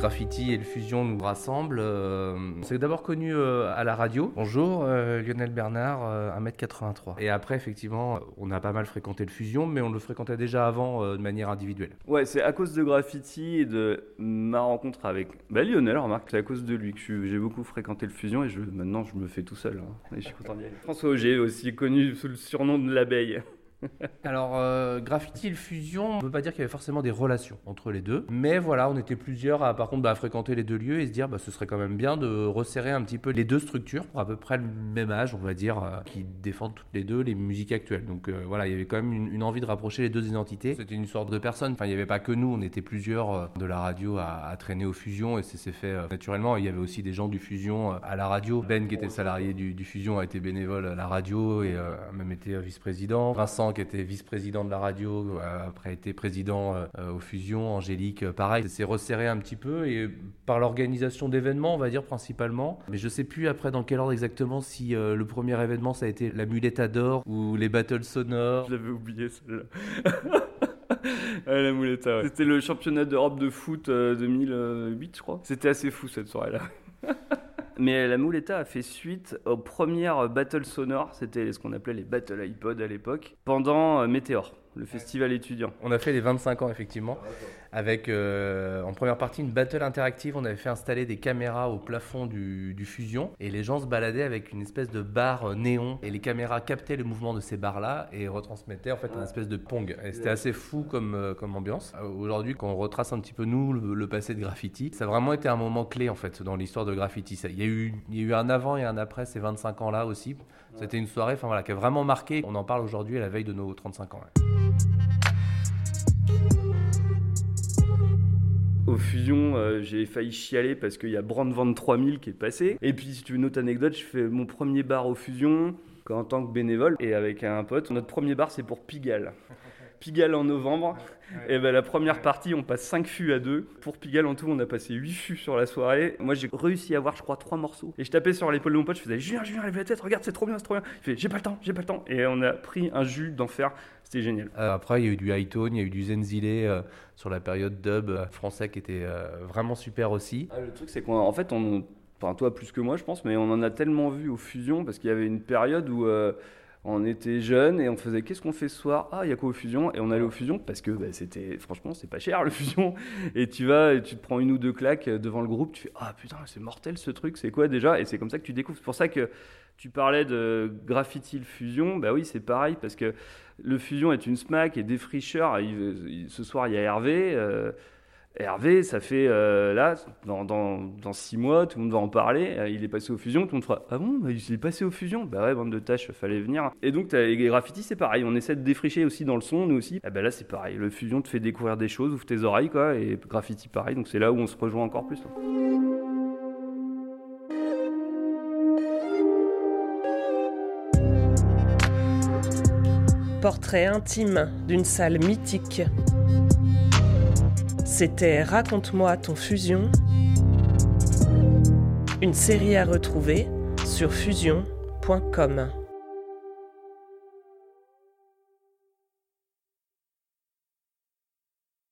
Graffiti et le Fusion nous rassemblent. Euh, c'est d'abord connu euh, à la radio. Bonjour, euh, Lionel Bernard, 1m83. Et après, effectivement, on a pas mal fréquenté le Fusion, mais on le fréquentait déjà avant de manière individuelle. Ouais, c'est à cause de Graffiti et de ma rencontre avec bah, Lionel, remarque, c'est à cause de lui que j'ai beaucoup fréquenté le Fusion et je, maintenant je me fais tout seul. Hein. et je suis content d'y aller. François Auger, aussi connu sous le surnom de l'abeille. Alors, euh, Graffiti et le Fusion, on ne peut pas dire qu'il y avait forcément des relations entre les deux. Mais voilà, on était plusieurs à, par contre, bah, fréquenter les deux lieux et se dire, bah, ce serait quand même bien de resserrer un petit peu les deux structures pour à peu près le même âge, on va dire, euh, qui défendent toutes les deux les musiques actuelles. Donc euh, voilà, il y avait quand même une, envie de rapprocher les deux identités. C'était une sorte de personne. Enfin, il n'y avait pas que nous, on était plusieurs de la radio à, traîner au Fusion et c'est fait naturellement. Il y avait aussi des gens du Fusion à la radio. Ben, qui était salarié du, du Fusion, a été bénévole à la radio et a même été vice-président. Vincent, qui était vice-président de la radio, euh, après été président euh, aux fusions, Angélique, euh, pareil. C'est resserré un petit peu et par l'organisation d'événements, on va dire principalement. Mais je sais plus après dans quel ordre exactement si le premier événement ça a été la mulette d'or ou les battles sonores. Je l'avais oublié celle-là. la Muleta, C'était le championnat d'Europe de foot 2008, je crois. C'était assez fou cette soirée-là. Mais la Mouletta a fait suite aux premières battles sonores, c'était ce qu'on appelait les battle iPod à l'époque, pendant euh, Météor le festival étudiant. On a fait les 25 ans, effectivement, avec euh, en première partie une battle interactive. On avait fait installer des caméras au plafond du, Fusion et les gens se baladaient avec une espèce de barre néon et les caméras captaient le mouvement de ces barres-là et retransmettaient en fait un espèce de pong. Et c'était assez fou comme, euh, comme ambiance. Euh, aujourd'hui, quand on retrace un petit peu nous le, passé de graffiti, ça a vraiment été un moment clé en fait dans l'histoire de graffiti. Il y, a eu, il y a eu un avant et un après ces 25 ans-là aussi. C'était une soirée enfin, voilà, qui a vraiment marqué. On en parle aujourd'hui à la veille de nos 35 ans. Au Fusion, euh, j'ai failli chialer parce qu'il y a Brand 3000 qui est passé. Et puis, si tu veux une autre anecdote, je fais mon premier bar au Fusion en tant que bénévole et avec un pote. Notre premier bar, c'est pour Pigalle. Pigalle en novembre. Et ben la première partie, on passe 5 fûts à 2. Pour Pigalle en tout, on a passé 8 fûts sur la soirée. Moi, j'ai réussi à avoir, je crois, 3 morceaux. Et je tapais sur l'épaule de mon pote, je faisais Julien, Julien, lève la tête, regarde, c'est trop bien, c'est trop bien. Il fait J'ai pas le temps, j'ai pas le temps. Et on a pris un jus d'enfer. C'était génial. Euh, après, il y a eu du Hightone, il y a eu du Zenzile euh, sur la période dub euh, français qui était vraiment super aussi. Ah, le truc, c'est qu'en fait, on. Enfin, toi plus que moi, je pense, mais on en a tellement vu aux fusions parce qu'il y avait une période où on était jeunes et on faisait qu'est-ce qu'on fait ce soir? Ah, il y a quoi au fusion? Et on allait au fusion parce que bah, c'était franchement c'est pas cher le fusion. Et tu vas et tu te prends une ou deux claques devant le groupe, tu fais ah putain c'est mortel ce truc, c'est quoi déjà? Et c'est comme ça que tu découvres. C'est pour ça que tu parlais de graffiti le fusion, bah oui c'est pareil parce que le fusion est une smack et défricheur. ce soir il y a Hervé. Euh, Hervé, ça fait euh, là, dans, dans, six mois, tout le monde va en parler. Euh, il est passé aux fusions, tout le monde fera Ah bon, il est passé aux fusions? Bah ouais, bande de tâches, fallait venir. Et donc, les graffitis, c'est pareil. On essaie de défricher aussi dans le son, nous aussi. bah là, c'est pareil. Le fusion te fait découvrir des choses, ouvre tes oreilles, quoi. Et graffiti, pareil. Donc, c'est là où on se rejoint encore plus. Portrait intime d'une salle mythique. C'était Raconte-moi ton fusion, une série à retrouver sur fusion.com.